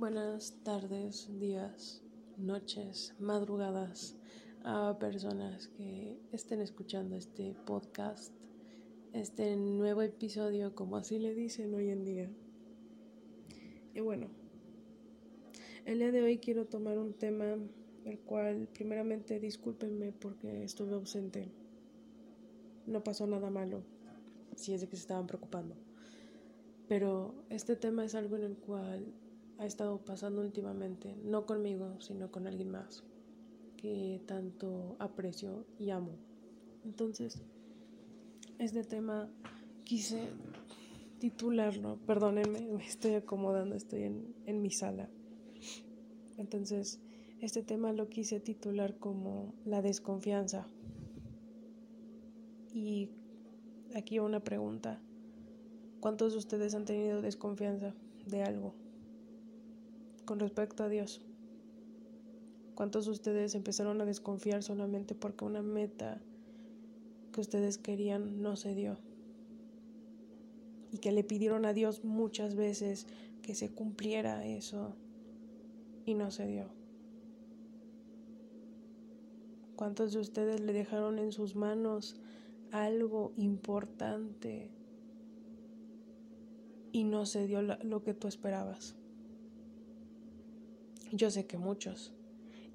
Buenas tardes, días, noches, madrugadas a personas que estén escuchando este podcast, este nuevo episodio, como así le dicen hoy en día. Y bueno, el día de hoy quiero tomar un tema el cual primeramente discúlpenme porque estuve ausente. No pasó nada malo, si es de que se estaban preocupando. Pero este tema es algo en el cual ha estado pasando últimamente, no conmigo, sino con alguien más que tanto aprecio y amo. Entonces, este tema quise titularlo, perdónenme, me estoy acomodando, estoy en, en mi sala. Entonces, este tema lo quise titular como la desconfianza. Y aquí una pregunta. ¿Cuántos de ustedes han tenido desconfianza de algo? Con respecto a Dios? ¿Cuántos de ustedes empezaron a desconfiar solamente porque una meta que ustedes querían no se dio? Y que le pidieron a Dios muchas veces que se cumpliera eso y no se dio. ¿Cuántos de ustedes le dejaron en sus manos algo importante y no se dio lo que tú esperabas? Yo sé que muchos.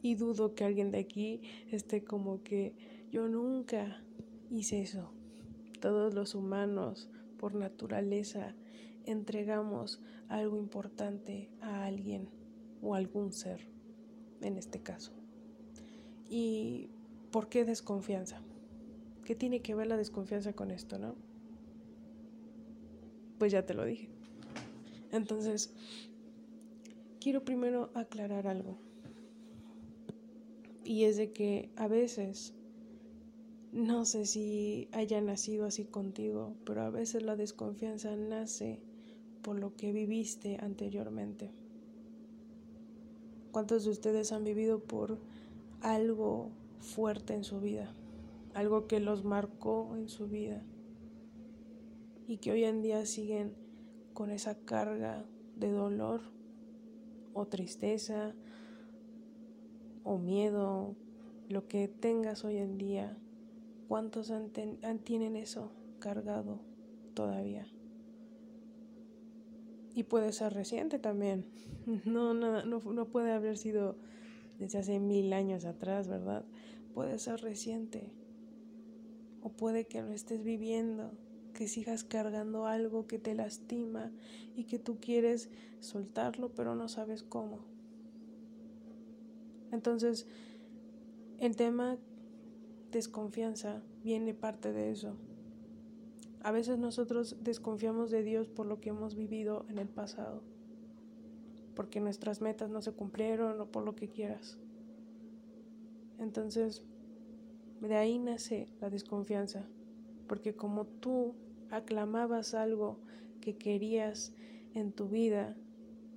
Y dudo que alguien de aquí esté como que yo nunca hice eso. Todos los humanos, por naturaleza, entregamos algo importante a alguien o algún ser, en este caso. ¿Y por qué desconfianza? ¿Qué tiene que ver la desconfianza con esto, no? Pues ya te lo dije. Entonces, quiero primero aclarar algo. Y es de que a veces, no sé si haya nacido así contigo, pero a veces la desconfianza nace por lo que viviste anteriormente. ¿Cuántos de ustedes han vivido por algo fuerte en su vida? Algo que los marcó en su vida y que hoy en día siguen con esa carga de dolor o tristeza o miedo, lo que tengas hoy en día, ¿cuántos tienen eso cargado todavía? Y puede ser reciente también. No, no, no, no puede haber sido desde hace mil años atrás, ¿verdad? Puede ser reciente. O puede que lo estés viviendo que sigas cargando algo que te lastima y que tú quieres soltarlo pero no sabes cómo. Entonces, el tema desconfianza viene parte de eso. A veces nosotros desconfiamos de Dios por lo que hemos vivido en el pasado, porque nuestras metas no se cumplieron o por lo que quieras. Entonces, de ahí nace la desconfianza, porque como tú aclamabas algo que querías en tu vida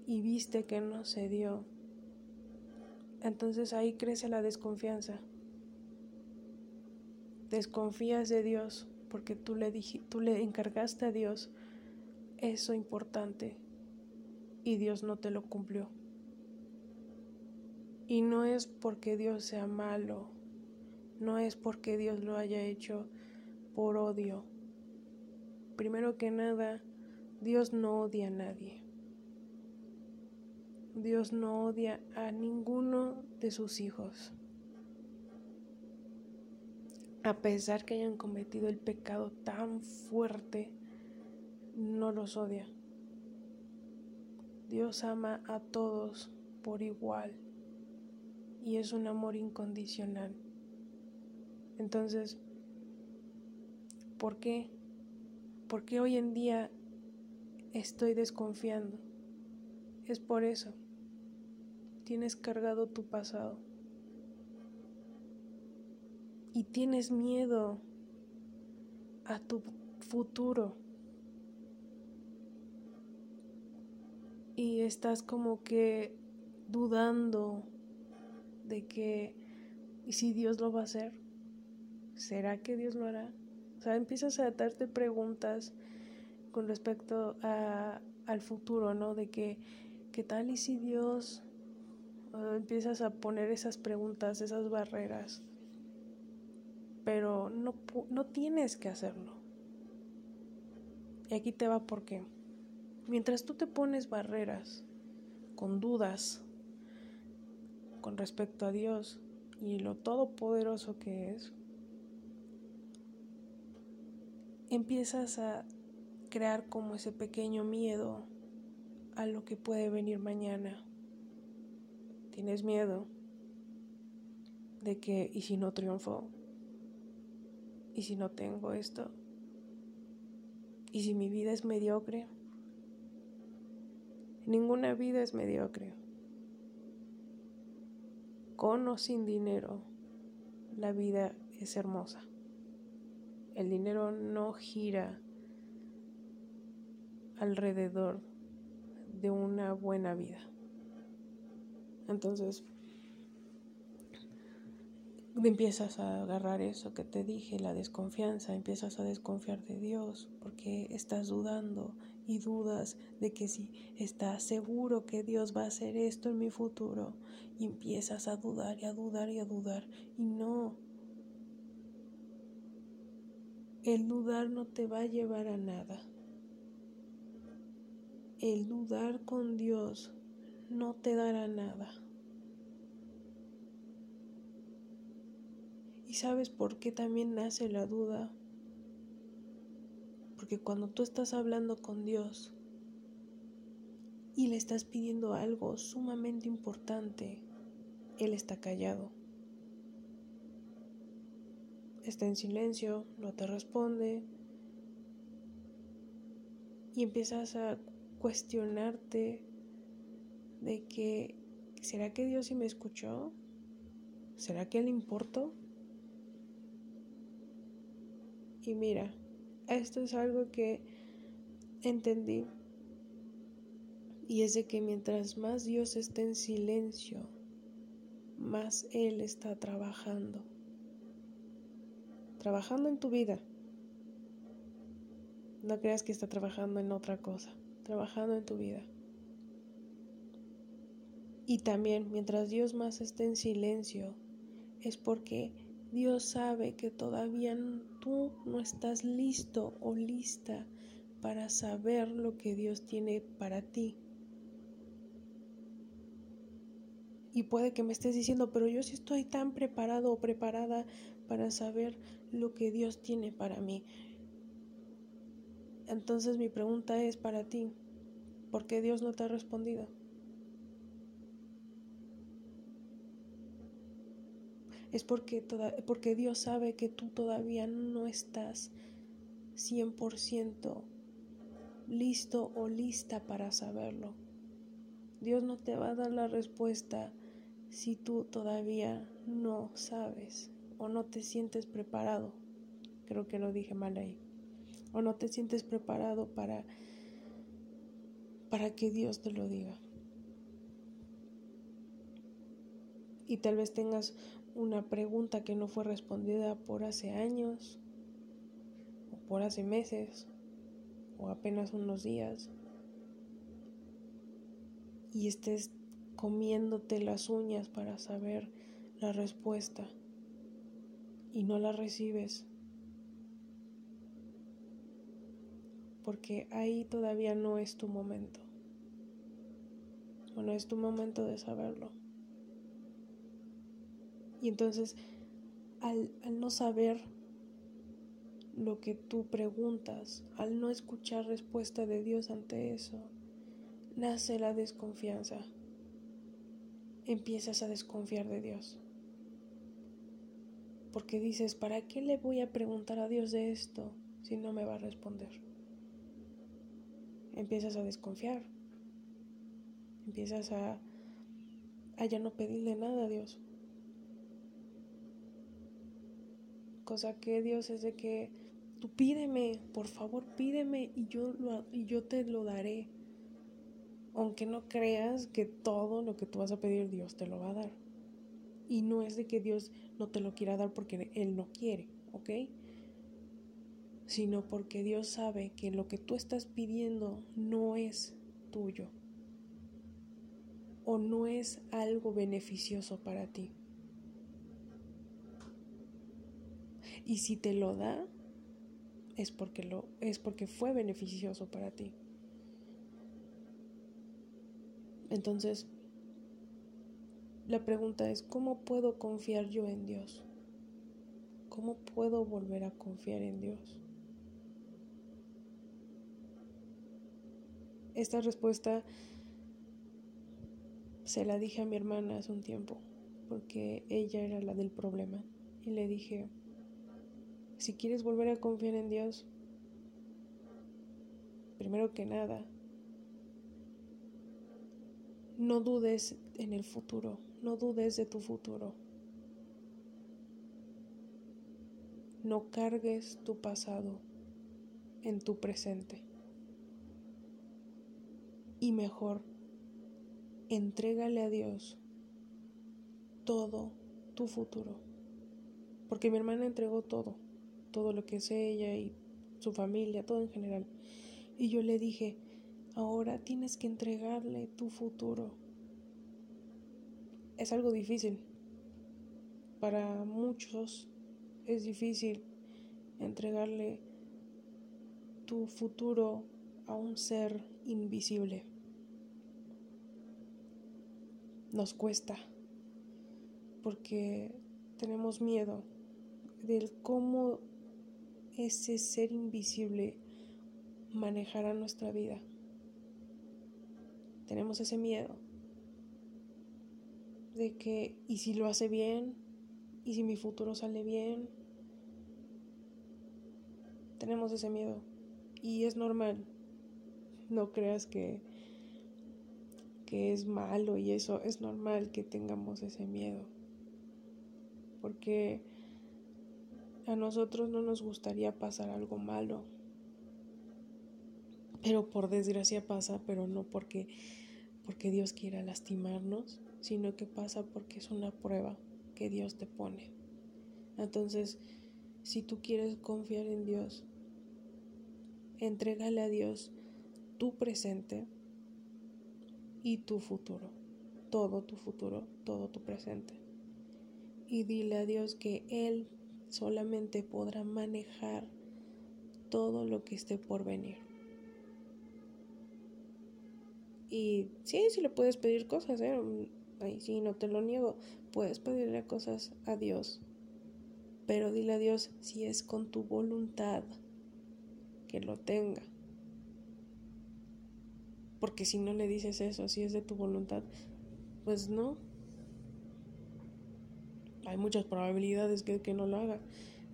y viste que no se dio, entonces ahí crece la desconfianza. Desconfías de Dios porque tú le, tú le encargaste a Dios eso importante y Dios no te lo cumplió. Y no es porque Dios sea malo, no es porque Dios lo haya hecho por odio, Primero que nada, Dios no odia a nadie. Dios no odia a ninguno de sus hijos. A pesar que hayan cometido el pecado tan fuerte, no los odia. Dios ama a todos por igual y es un amor incondicional. Entonces, ¿por qué? Porque hoy en día estoy desconfiando. Es por eso. Tienes cargado tu pasado. Y tienes miedo a tu futuro. Y estás como que dudando de que, ¿y si Dios lo va a hacer? ¿Será que Dios lo hará? Sea, empiezas a darte preguntas con respecto a, al futuro, ¿no? De que, ¿qué tal y si Dios uh, empiezas a poner esas preguntas, esas barreras? Pero no, no tienes que hacerlo. Y aquí te va por qué. Mientras tú te pones barreras, con dudas, con respecto a Dios y lo todopoderoso que es, empiezas a crear como ese pequeño miedo a lo que puede venir mañana. Tienes miedo de que, ¿y si no triunfo? ¿Y si no tengo esto? ¿Y si mi vida es mediocre? Ninguna vida es mediocre. Con o sin dinero, la vida es hermosa. El dinero no gira alrededor de una buena vida. Entonces, empiezas a agarrar eso que te dije, la desconfianza, empiezas a desconfiar de Dios porque estás dudando y dudas de que si estás seguro que Dios va a hacer esto en mi futuro y empiezas a dudar y a dudar y a dudar y no. El dudar no te va a llevar a nada el dudar con Dios no te dará nada. ¿Y sabes por qué también nace la duda? Porque cuando tú estás hablando con Dios y le estás pidiendo algo sumamente importante, Él está callado. Está en silencio, no te responde y empiezas a cuestionarte de que, ¿será que Dios sí me escuchó? ¿Será que le importó? Y mira, esto es algo que entendí. Y es de que mientras más Dios esté en silencio, más Él está trabajando. Trabajando en tu vida. No creas que está trabajando en otra cosa trabajando en tu vida. Y también mientras Dios más esté en silencio, es porque Dios sabe que todavía tú no estás listo o lista para saber lo que Dios tiene para ti. Y puede que me estés diciendo, pero yo sí estoy tan preparado o preparada para saber lo que Dios tiene para mí. Entonces mi pregunta es para ti, ¿por qué Dios no te ha respondido? Es porque, porque Dios sabe que tú todavía no estás 100% listo o lista para saberlo. Dios no te va a dar la respuesta si tú todavía no sabes o no te sientes preparado. Creo que lo dije mal ahí o no te sientes preparado para para que Dios te lo diga. Y tal vez tengas una pregunta que no fue respondida por hace años, o por hace meses, o apenas unos días, y estés comiéndote las uñas para saber la respuesta y no la recibes porque ahí todavía no es tu momento. O no es tu momento de saberlo. Y entonces, al, al no saber lo que tú preguntas, al no escuchar respuesta de Dios ante eso, nace la desconfianza. Empiezas a desconfiar de Dios. Porque dices, ¿para qué le voy a preguntar a Dios de esto si no me va a responder? empiezas a desconfiar, empiezas a, ya no pedirle nada a Dios. Cosa que Dios es de que tú pídeme, por favor pídeme y yo, lo, y yo te lo daré. Aunque no creas que todo lo que tú vas a pedir Dios te lo va a dar. Y no es de que Dios no te lo quiera dar porque Él no quiere, ¿ok? sino porque Dios sabe que lo que tú estás pidiendo no es tuyo. o no es algo beneficioso para ti. Y si te lo da, es porque, lo, es porque fue beneficioso para ti. Entonces, la pregunta es, ¿cómo puedo confiar yo en Dios? ¿Cómo puedo volver a confiar en Dios? Esta respuesta se la dije a mi hermana hace un tiempo, porque ella era la del problema. Y le dije, si quieres volver a confiar en Dios, primero que nada, no dudes en el futuro, no dudes de tu futuro. No cargues tu pasado en tu presente. Y mejor, entrégale a Dios todo tu futuro. Porque mi hermana entregó todo todo lo que es ella y su familia, todo en general. Y yo le dije, ahora tienes que entregarle tu futuro. Es algo difícil. Para muchos es difícil entregarle tu futuro a un ser invisible. Nos cuesta porque tenemos miedo del cómo ese ser invisible manejará nuestra vida. Tenemos ese miedo de que, ¿y si lo hace bien? ¿Y si mi futuro sale bien? Tenemos ese miedo y es normal. No creas que, que es malo y eso es normal que tengamos ese miedo. Porque a nosotros no nos gustaría pasar algo malo. Pero por desgracia pasa, pero no porque, porque Dios quiera lastimarnos, sino que pasa porque es una prueba que Dios te pone. Entonces, si tú quieres confiar en Dios, entrégale a Dios tu presente y tu futuro, todo tu futuro, todo tu presente. Y dile a Dios que Él solamente podrá manejar todo lo que esté por venir. Y sí, sí le puedes pedir cosas, ¿eh? Ahí sí, no te lo niego. Puedes pedirle cosas a Dios. Pero dile a Dios si es con tu voluntad que lo tenga. Porque si no le dices eso, si es de tu voluntad, pues no, hay muchas probabilidades que, que no lo haga.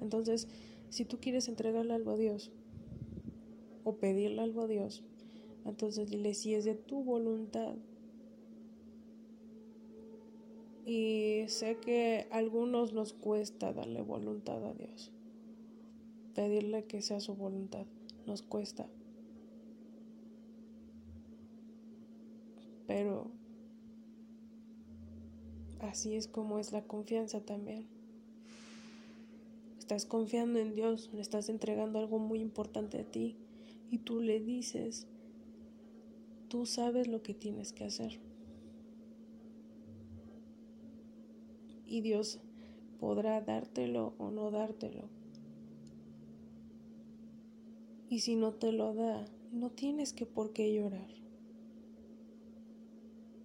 Entonces, si tú quieres entregarle algo a Dios o pedirle algo a Dios, entonces dile si es de tu voluntad. Y sé que a algunos nos cuesta darle voluntad a Dios. Pedirle que sea su voluntad. Nos cuesta. Pero Así es como es la confianza también. Estás confiando en Dios, le estás entregando algo muy importante a ti y tú le dices, tú sabes lo que tienes que hacer. Y Dios podrá dártelo o no dártelo. Y si no te lo da, no tienes que por qué llorar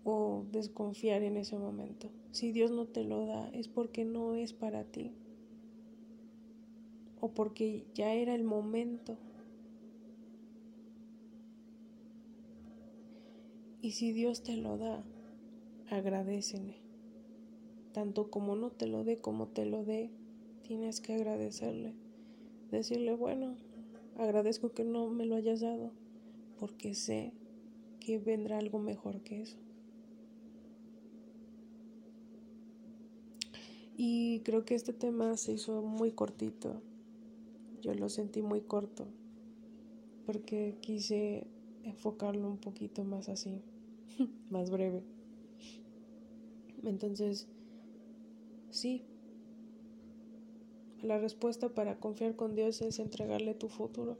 o desconfiar en ese momento. Si Dios no te lo da es porque no es para ti o porque ya era el momento. Y si Dios te lo da, agradecele. Tanto como no te lo dé como te lo dé, tienes que agradecerle. Decirle, bueno, agradezco que no me lo hayas dado, porque sé que vendrá algo mejor que eso. Y creo que este tema se hizo muy cortito. Yo lo sentí muy corto porque quise enfocarlo un poquito más así, más breve. Entonces, sí, la respuesta para confiar con Dios es entregarle tu futuro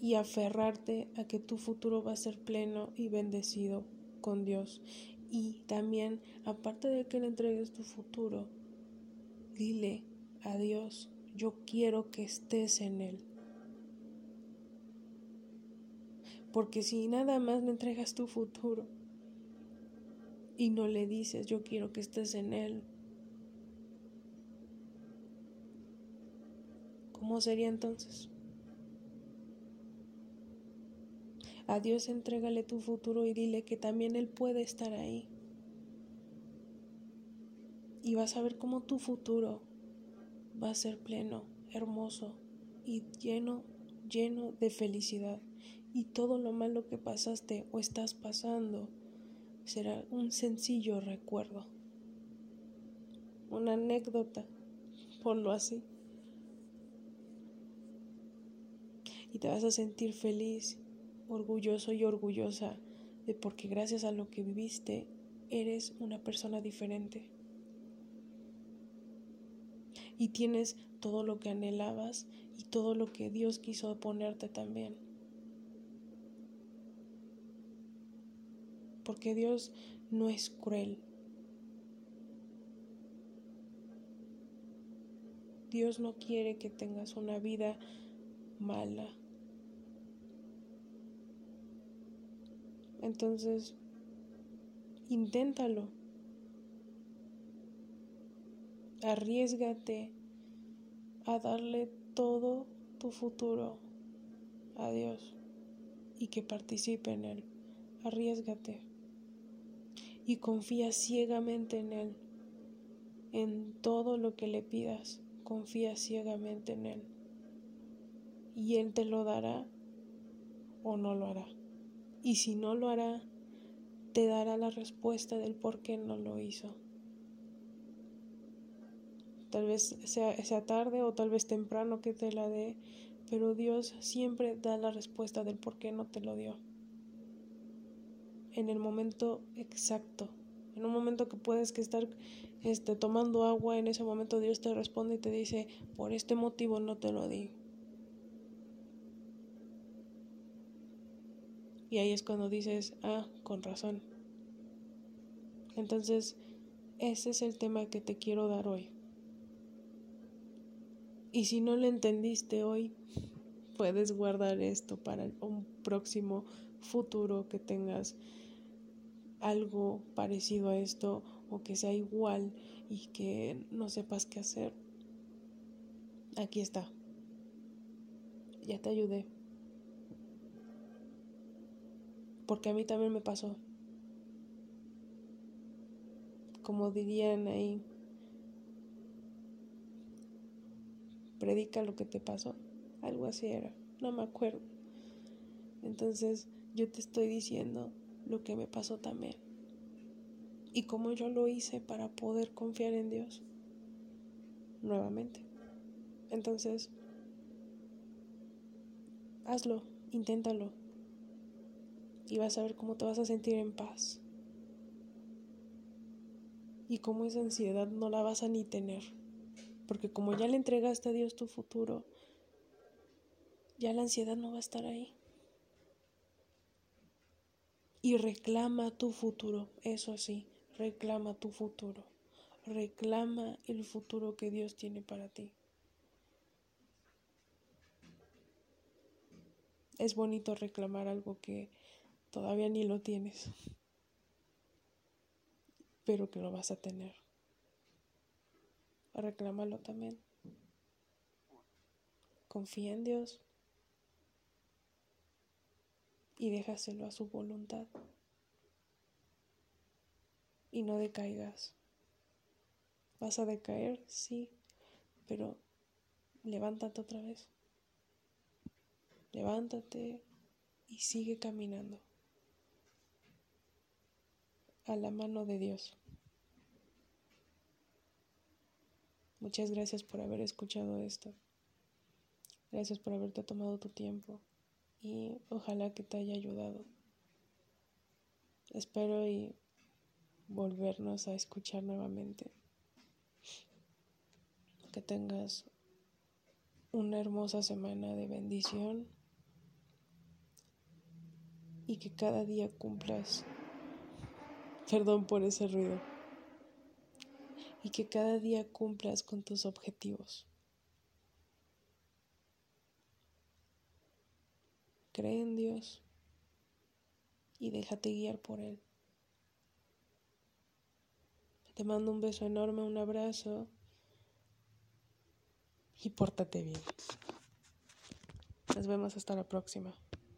y aferrarte a que tu futuro va a ser pleno y bendecido con Dios. Y también, aparte de que le entregues tu futuro, dile a Dios, yo quiero que estés en Él. Porque si nada más le entregas tu futuro y no le dices, yo quiero que estés en Él, ¿cómo sería entonces? A Dios entrégale tu futuro y dile que también Él puede estar ahí. Y vas a ver cómo tu futuro va a ser pleno, hermoso y lleno, lleno de felicidad. Y todo lo malo que pasaste o estás pasando será un sencillo recuerdo, una anécdota, ponlo así. Y te vas a sentir feliz orgulloso y orgullosa de porque gracias a lo que viviste eres una persona diferente. Y tienes todo lo que anhelabas y todo lo que Dios quiso ponerte también. Porque Dios no es cruel. Dios no quiere que tengas una vida mala. Entonces, inténtalo. Arriesgate a darle todo tu futuro a Dios y que participe en Él. Arriesgate y confía ciegamente en Él. En todo lo que le pidas, confía ciegamente en Él. Y Él te lo dará o no lo hará. Y si no lo hará, te dará la respuesta del por qué no lo hizo. Tal vez sea, sea tarde o tal vez temprano que te la dé, pero Dios siempre da la respuesta del por qué no te lo dio. En el momento exacto, en un momento que puedes que estar este, tomando agua, en ese momento Dios te responde y te dice, por este motivo no te lo di. Y ahí es cuando dices, ah, con razón. Entonces, ese es el tema que te quiero dar hoy. Y si no lo entendiste hoy, puedes guardar esto para un próximo futuro que tengas algo parecido a esto o que sea igual y que no sepas qué hacer. Aquí está. Ya te ayudé. porque a mí también me pasó. Como dirían ahí, predica lo que te pasó. Algo así era, no me acuerdo. Entonces yo te estoy diciendo lo que me pasó también. Y cómo yo lo hice para poder confiar en Dios nuevamente. Entonces, hazlo, inténtalo y vas a ver cómo te vas a sentir en paz. Y cómo esa ansiedad no la vas a ni tener. Porque como ya le entregaste a Dios tu futuro, ya la ansiedad no va a estar ahí. Y reclama tu futuro, eso sí, reclama tu futuro. Reclama el futuro que Dios tiene para ti. Es bonito reclamar algo que todavía ni lo tienes, pero que lo vas a tener. Reclámalo también. Confía en Dios y déjaselo a su voluntad. Y no decaigas. ¿Vas a decaer? Sí, pero levántate otra vez. Levántate y sigue caminando a la mano de Dios. Muchas gracias por haber escuchado esto. Gracias por haberte tomado tu tiempo y ojalá que te haya ayudado. Espero y volvernos a escuchar nuevamente. Que tengas una hermosa semana de bendición y que cada día cumplas Perdón por ese ruido. Y que cada día cumplas con tus objetivos. Cree en Dios y déjate guiar por Él. Te mando un beso enorme, un abrazo y pórtate bien. Nos vemos hasta la próxima.